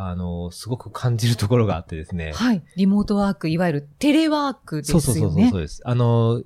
あの、すごく感じるところがあってですね。はい。リモートワーク、いわゆるテレワークですそうよね。そうそうそうそうです。あの、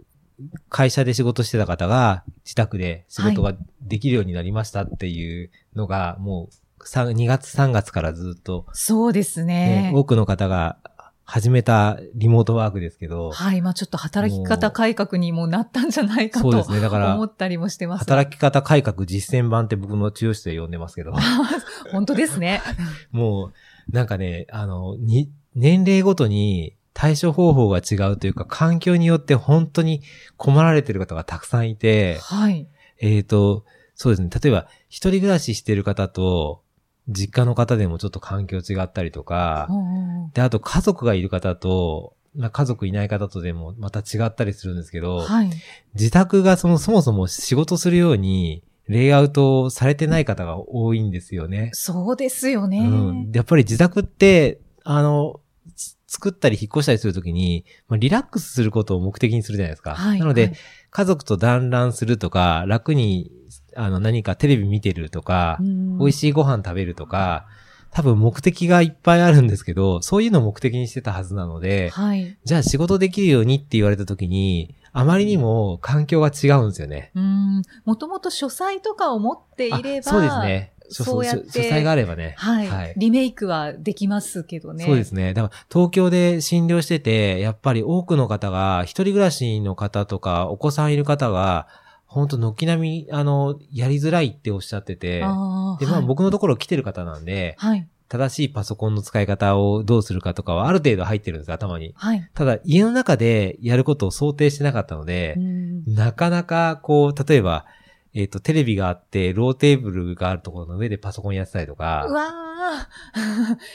会社で仕事してた方が自宅で仕事ができるようになりましたっていうのが、もう3 2月3月からずっと、そうですねね。多くの方が始めたリモートワークですけど、はい。まあちょっと働き方改革にもなったんじゃないかとそうですね。だから思、ったりもしてます。働き方改革実践版って僕の治療室で呼んでますけど、本当ですね。もう、なんかね、あの、に、年齢ごとに対処方法が違うというか、環境によって本当に困られてる方がたくさんいて、はい。えっ、と、そうですね。例えば、一人暮らししてる方と、実家の方でもちょっと環境違ったりとか、で、あと家族がいる方と、まあ、家族いない方とでもまた違ったりするんですけど、はい。自宅がその、そもそも仕事するように、レイアウトされてない方が多いんですよね。そうですよね。うん。でやっぱり自宅って、あの、つ作ったり引っ越したりするときに、まあ、リラックスすることを目的にするじゃないですか。はい。なので、はい家族と団らんするとか、楽に、あの、何かテレビ見てるとか、美味しい。ご飯食べるとか、多分目的がいっぱいあるんですけど、そういうのを目的にしてたはずなので、はい。じゃあ仕事できるようにって言われた時に、あまりにも環境が違うんですよね。うん。もともと書斎とかを持っていれば、あそうですね。書そうやって書書斎があればね。はい、はいリメイクはできますけどね。そうですね。だから東京で診療してて、やっぱり多くの方が、一人暮らしの方とか、お子さんいる方が、本当軒並み、あの、やりづらいっておっしゃってて、で、まあはい僕のところ来てる方なんで、はい。正しいパソコンの使い方をどうするかとかはある程度入ってるんです、頭に。はい。ただ、家の中でやることを想定してなかったのでう、んなかなか、こう、例えば、えっ、と、テレビがあって、ローテーブルがあるところの上でパソコンやってたりとうか、わ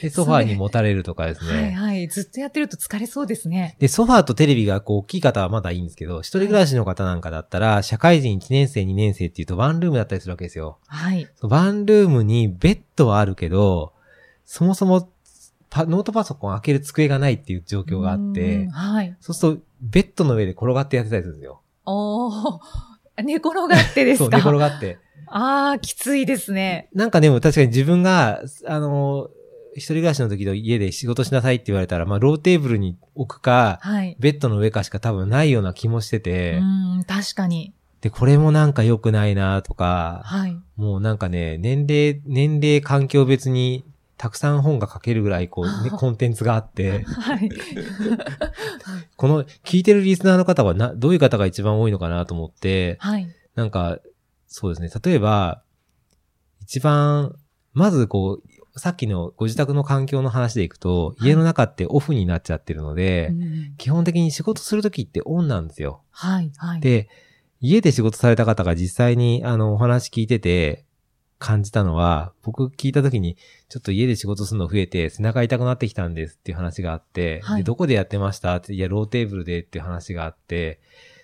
で、ソファーにもたれるとかですー はいね。はい。ずっとやってると疲れそうですね。で、ソファーとテレビがこう大きい方はまだいいんですけど、一人暮らしの方なんかだったら、社会人1年生、2年生っていうとワンルームだったりするわけですよ。はい。ワンルームにベッドはあるけど、そもそもパノートパソコン開ける机がないっていう状況があっうんて、はい。そうすると、ベッドの上で転がってやってたりするんですよ。おー。寝転がってですそう、か寝転がって。ああ、きついですね。なんかでも確かに自分が、あの、一人暮らしの時の家で仕事しなさいって言われたら、まあ、ローテーブルに置くか、はい。ベッドの上かしか多分ないような気もしてうて、ん、確かに。で、これもなんか良くないなとか、はい。もうなんかね、年齢、年齢環境別に、たくさん本が書けるぐらい、こう、ね、コンテンツがあって、はい。この聞いてるリスナーの方はな、どういう方が一番多いのかなと思って、はい。なんか、そうですね。例えば、一番、まずこう、さっきのご自宅の環境の話でいくと、はい家の中ってオフになっちゃってるので、うん基本的に仕事するときってオンなんですよ。はい。はい。で、家で仕事された方が実際にあのお話聞いてて感じたのは、僕聞いたときに、ちょっと家で仕事するの増えて背中痛くなってきたんですっていう話があって、はいでどこでやってました？って、いや、ローテーブルでっていう話があって、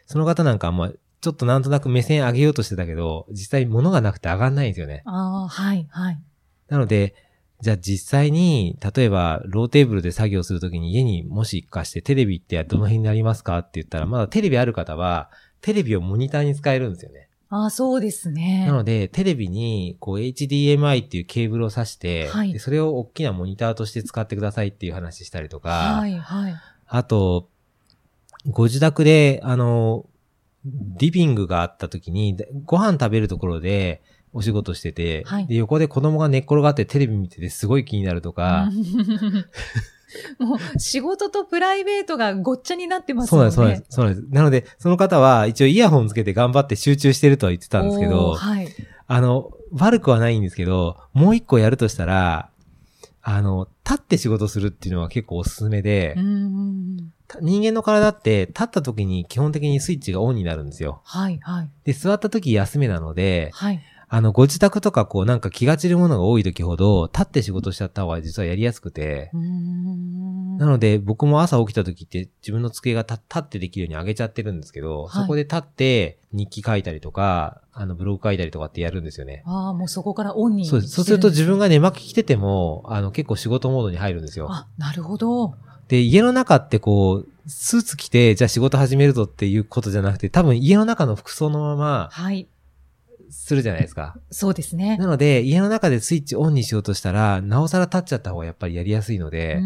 その方なんかまあ、ちょっとなんとなく目線上げようとしてたけど、実際物がなくて上がんないんですよね。ああ、はい。はい。なので、じゃあ実際に、例えば、ローテーブルで作業するときに家にもしかしてテレビってどの辺になりますか？って言ったら、まだテレビある方は、テレビをモニターに使えるんですよね。ああ、そうですね。なので、テレビに、こう、HDMI っていうケーブルを挿して、はいでそれを大きなモニターとして使ってくださいっていう話したりとか、はい。はい。あと、ご自宅で、あの、リビングがあった時に、でご飯食べるところでお仕事してて、はいで横で子供が寝っ転がってテレビ見ててすごい気になるとか、もう仕事とプライベートがごっちゃになってますそうもなんです、んね。そうなんです。そうなんです。なので、その方は一応イヤホンつけて頑張って集中してるとは言ってたんですけおどー、はい。あの、悪くはないんですけど、もう一個やるとしたら、あの、立って仕事するっていうのは結構おすすめで人間の体って立った時に基本的にスイッチがオンになるんですよ。はい、はい。で、座った時休めなので、はい。あの、ご自宅とかこうなんか気が散るものが多い時ほど、立って仕事しちゃった方が実はやりやすくて、なので僕も朝起きた時って自分の机が立立ってできるように上げちゃってるんですけど、はいそこで立って日記書いたりとか、あの、ブログ書いたりとかってやるんですよね。ああ、もうそこからオンにそうです。そうすると自分が寝巻き着てても、あの、結構仕事モードに入るんですよ。あ、なるほど。で、家の中ってこう、スーツ着て、じゃあ仕事始めるぞっていうことじゃなくて、多分家の中の服装のまま、はい。するじゃないですか。そうですね。なので、家の中でスイッチオンにしようとしたら、なおさら立っちゃった方がやっぱりやりやすいのうで、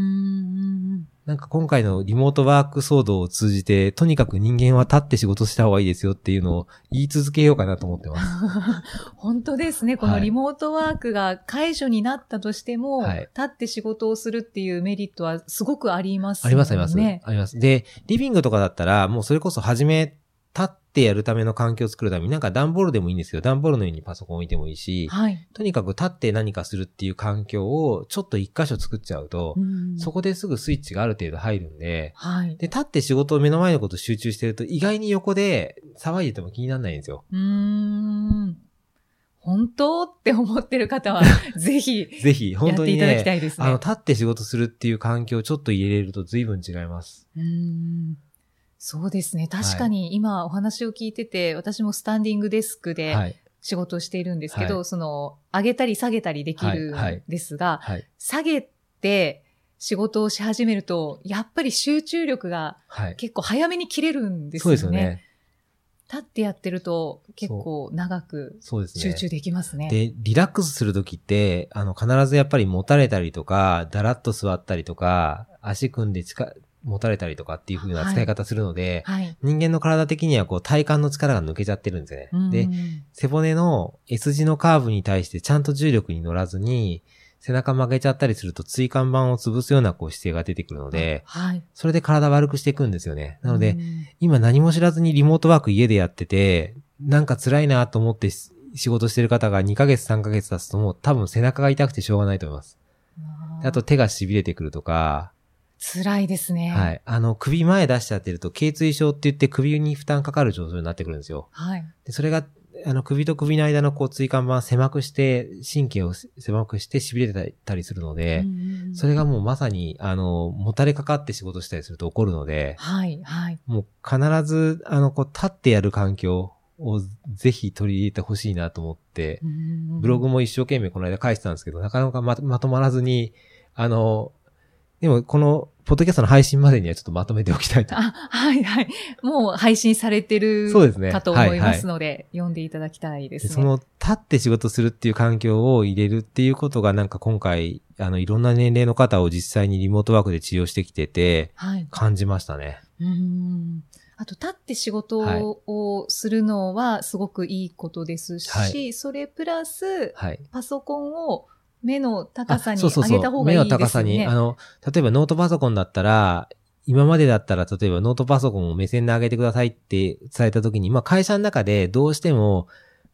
なんか今回のリモートワーク騒動を通じて、とにかく人間は立って仕事した方がいいですよっていうのを言い続けようかなと思ってます。本当ですね。このリモートワークが解除になったとしても、はい立って仕事をするっていうメリットはすごくありますありますあります。ね。あります。で、リビングとかだったら、もうそれこそ初め、立ってやるための環境を作るために、なんか段ボールでもいいんですけど、段ボールの上にパソコン置いてもいいし、はい。とにかく立って何かするっていう環境をちょっと一箇所作っちゃうと、うんそこですぐスイッチがある程度入るんで、はい。で、立って仕事を目の前のこと集中してると、意外に横で騒いでても気にならないんですよ。うーん。本当って思ってる方は、ぜひ、ぜひ、本当にやっていただきたね、いですね。あの、立って仕事するっていう環境をちょっと入れれると随分違います。うーんそうですね。確かに今お話を聞いてて、私もスタンディングデスクではい。仕事をしているんですけど、はいその、上げたり下げたりできるはいはいんですが、はい。下げて仕事をし始めると、やっぱり集中力がはい。結構早めに切れるんですそうよね。ですよね。立ってやってると結構長くそうですね。集中できますね。で、リラックスするときって、あの、必ずやっぱり持たれたりとか、だらっと座ったりとか、足組んで近持たれたりとかっていう風な使い方するので、はい。人間の体的にはこう体幹の力が抜けちゃってるんですよね。うんで、背骨の S 字のカーブに対してちゃんと重力に乗らずに、背中曲げちゃったりすると椎間板を潰すようなこう姿勢が出てくるので、はい。それで体悪くしていくんですよね。なので、うん今何も知らずにリモートワーク家でやってて、なんか辛いなと思ってし仕事してる方が2ヶ月3ヶ月経つともう多分背中が痛くてしょうがないと思います。であと手が痺れてくるとか、辛いですね。はい。あの首前出しちゃってると頸椎症って言って首に負担かかる状態になってくるんですよ。はい。でそれが、あの首と首の間のこう椎間板を狭くして、神経を狭くして痺れてたりするので、うんそれがもうまさに、あの、もたれかかって仕事したりすると起こるので、はい。はい。もう必ず、あの、こう、立ってやる環境をぜひ取り入れてほしいなと思って、ブログも一生懸命この間書いてたんですけど、なかなかままとまらずに、あの、でもこの、ポッドキャストの配信までにはちょっとまとめておきたいと。あ、はいはい。もう配信されてるそうですねかと思いますので、読んでいただきたいですその、立って仕事するっていう環境を入れるっていうことがなんか今回、あの、いろんな年齢の方を実際にリモートワークで治療してきてて、はい。感じましたね。うん。あと、立って仕事はいをするのはすごくいいことですし、はいそれプラス、はい。パソコンを目の高さに上げた方がいいですよね。目の高さに、あの、例えばノートパソコンだったら、今までだったら、例えばノートパソコンを目線で上げてくださいって伝えたときに、まあ会社の中でどうしても、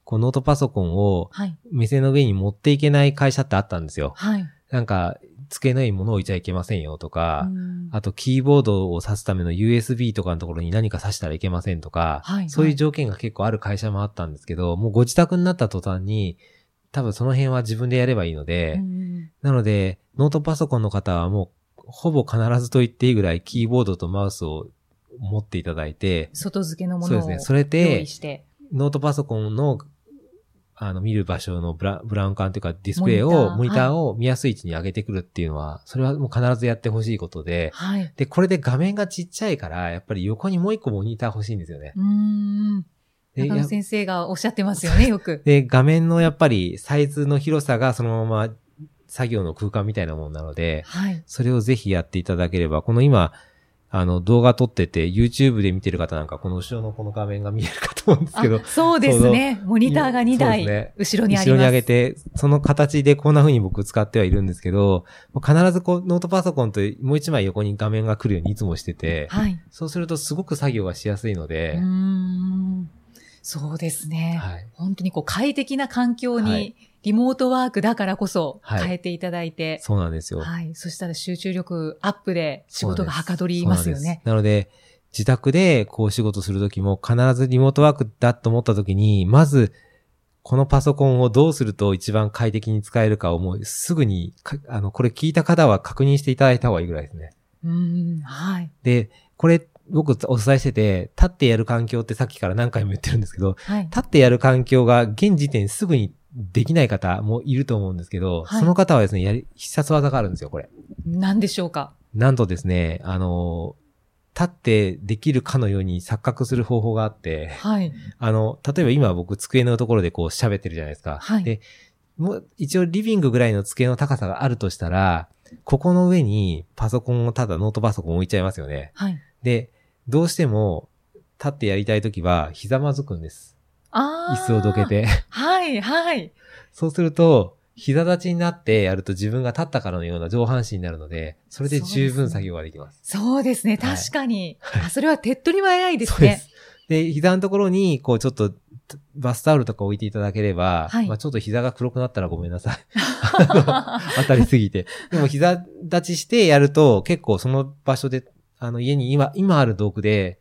こうノートパソコンをはい。目線の上に持っていけない会社ってあったんですよ。はい。なんか、机の上に物を置いちゃいけませんよとか、うんあとキーボードを挿すための USB とかのところに何か挿したらいけませんとか、はいそういう条件が結構ある会社もあったんですけど、もうご自宅になった途端に、多分その辺は自分でやればいいので、うんなので、ノートパソコンの方はもう、ほぼ必ずと言っていいぐらいキーボードとマウスを持っていただいて、外付けのものをそうですね。それ用で。ノートパソコンの、あの、見る場所のブラブラウン管というかディスプレイを、モニターを見やすい位置に上げてくるっていうのは、それはもう必ずやってほしいことで、はい。で、これで画面がちっちゃいから、やっぱり横にもう一個モニター欲しいんですよね。うーん。中野先生がおっしゃってますよね、よく。で、画面のやっぱりサイズの広さがそのまま作業の空間みたいなものなので、はい。それをぜひやっていただければ、この今、あの動画撮ってて、YouTube で見てる方なんか、この後ろのこの画面が見えるかと思うんですけどあ、そうですね。モニターが2台、ね後ろにあります。後ろに上げて、その形でこんな風に僕使ってはいるんですけど、必ずこうノートパソコンともう一枚横に画面が来るようにいつもしてて、はい。そうするとすごく作業がしやすいのうでー、ん。そうですね。はい。本当にこう快適な環境はにい、リモートワークだからこそはい変えていただいて、そうなんですよ。はい。そしたら集中力アップで仕事がはかどりますよね。なので、自宅でこう仕事するときも必ずリモートワークだと思ったときに、まず、このパソコンをどうすると一番快適に使えるかをもうすぐにか、あの、これ聞いた方は確認していただいた方がいいぐらいですね。うん、はい。で、これ僕お伝えしてて、立ってやる環境ってさっきから何回も言ってるんですけど、はい。立ってやる環境が現時点すぐにできない方もいると思うんですけど、はいその方はですね、やり、必殺技があるんですよ、これ。何でしょうか？なんとですね、あの、立ってできるかのように錯覚する方法があって、はい。あの、例えば今僕机のところでこう喋ってるじゃないですか。はいで、もう一応リビングぐらいの机の高さがあるとしたら、ここの上にパソコンをただノートパソコン置いちゃいますよね。はい。で、どうしても立ってやりたいときはひざまずくんです。ああ。椅子をどけ。て。はい、はい。そうすると、膝立ちになってやると自分が立ったからのような上半身になるので、それで十分作業ができます。そうですね。はい確かに。あ、それは手っ取り早いですねそうです。。で、膝のところに、こうちょっと、バスタオルとか置いていただければ、はいまあちょっと膝が黒くなったらごめんなさい。当たりすぎて。でも膝立ちしてやると、結構その場所で、あの家に今、今ある道具で、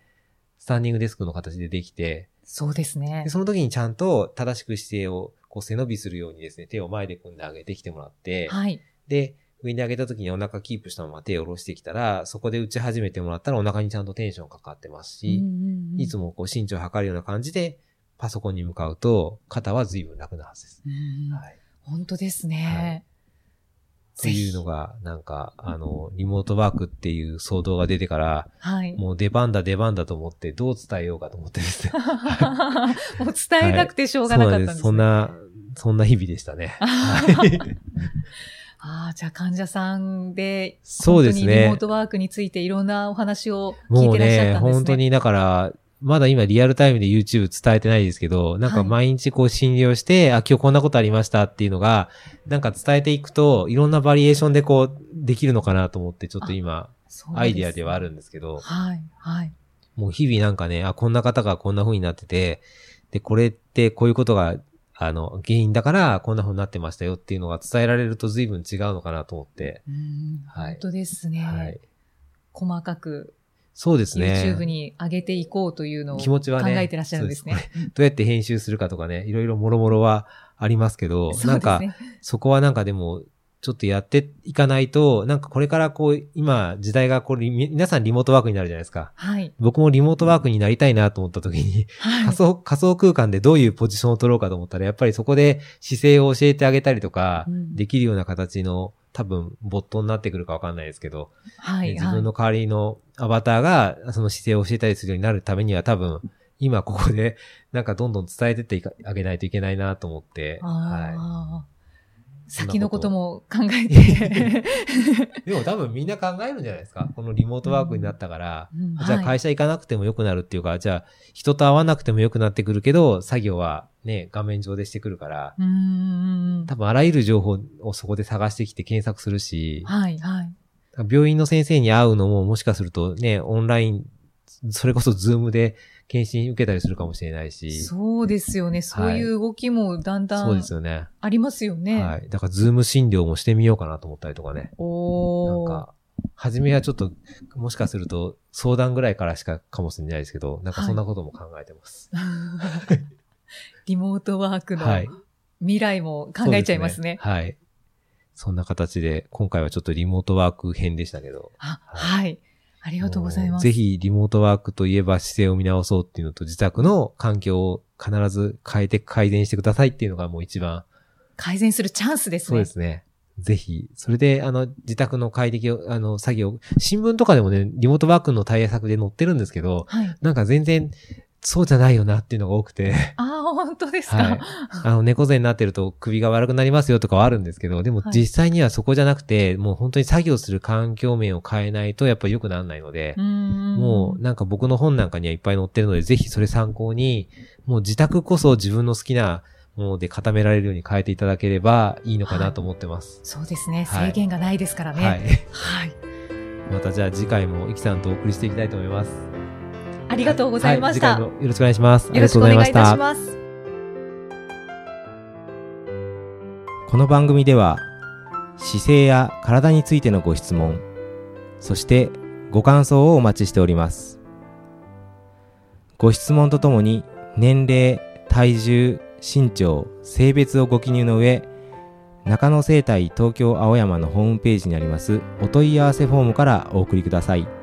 スタンディングデスクの形でできて、そうですねで。その時にちゃんと正しく姿勢をこう背伸びするようにですね、手を前で組んであげてきてもらって、はい。で、上に上げた時にお腹キープしたまま手を下ろしてきたら、そこで打ち始めてもらったらお腹にちゃんとテンションかかってますし、いつも。もこう身長を測るような感じでパソコンに向かうと、肩は随分楽なはずです。うんはい。本当ですはいね。っていうのが、なんか、あの、リモートワークっていう騒動が出てから、はい。もう出番だ出番だと思って、どう伝えようかと思ってですね。もう伝えたくてしょうがなかったんですね。そんな、そんな日々でしたね。は いああ、じゃあ患者さんで、そうですねリモートワークについていろんなお話を聞いてらっしゃったんですね。本当にだから、まだ今リアルタイムで YouTube 伝えてないですけど、なんか毎日こう診療して、あ、今日こんなことありましたっていうのが、なんか伝えていくと、いろんなバリエーションでこう、できるのかなと思って、ちょっと今、アイディアではあるんですけど、はい、はい。もう日々なんかね、あ、こんな方がこんな風になってて、で、これってこういうことが、あの、原因だからこんな風になってましたよっていうのが伝えられると随分違うのかなと思って、うんはい本当ですね。はい。細かくそうですね。YouTube に上げていこうというのを気持ちはね考えてらっしゃるんですね。どうやって編集するかとかね、いろいろもろもろはありますけど、そうなんか。そこはなんかでも、ちょっとやっていかないと、なんかこれからこう、今、時代がこう、リ皆さんリモートワークになるじゃないですか。はい。僕もリモートワークになりたいなと思った時に、はい。仮想、仮想空間でどういうポジションを取ろうかと思ったら、やっぱりそこで姿勢を教えてあげたりとか、うんできるような形の、多分、ボットになってくるかわかんないですけど、はい。自分の代わりのアバターが、その姿勢を教えたりするようになるためには多分、今ここで、なんかどんどん伝えてってあげないといけないなと思って、はああ、先のことも考えい。て。でも多分みんな考えるんじゃないですかこのリモートワークになったから、うんじゃあはい会社行かなくても良くなるっていうか、じゃあ人と会わなくても良くなってくるけど、作業はね、画面上でしてくるから、うーん。多分あらゆる情報をそこで探してきて検索するし、はい、はい。病院の先生に会うのももしかするとね、オンライン、それこそ Zoom で検診受けたりするかもしれないし、そうですよね。そういう動きもだんだそうでんすよね。ありますよね。はい。だから Zoom 診療もしてみようかなと思ったりとかね。なん。か、初めはちょっと、もしかすると相談ぐらいからしかかもしれないですけど、なんかそんなことも考えてます。リモートワークのはい。未来も考えちゃいますね。そうですはい。そんな形で、今回はちょっとリモートワーク編でしたけど。あ、はい。ありがとうございます。ぜひリモートワークといえば姿勢を見直そうっていうのと、自宅の環境を必ず変えて改善してくださいっていうのがもう一番、改善するチャンスですね。そうですね。ぜひ、それで、あの、自宅の快適を、あの、作業、新聞とかでもね、リモートワークの対策で載ってるんですけど、はい。なんか全然、そうじゃないよなっていうのが多くて、ああ、本当ですか？はい。あの、猫背になってると首が悪くなりますよとかはあるんですけど、でもはい実際にはそこじゃなくて、もう本当に作業する環境面を変えないとやっぱ良くならないのでもうなんか僕の本なんかにはいっぱい載ってるので、ぜひそれ参考に、もう自宅こそ自分の好きなもので固められるように変えていただければいいのかなと思ってます。そうですね。はい制限がないですからね。はい。はい。またじゃあ次回もイキさんとお送りしていきたいと思います。ありがとうございました。は次回もよろしくお願いします。よろしくお願いいたし。ます。この番組では姿勢や体についてのご質問そしてご感想をお待ちしておりますご質問とともに年齢体重身長、性別をご記入の上、中野生態東京青山のホームページにありますお問い合わせフォームからお送りください。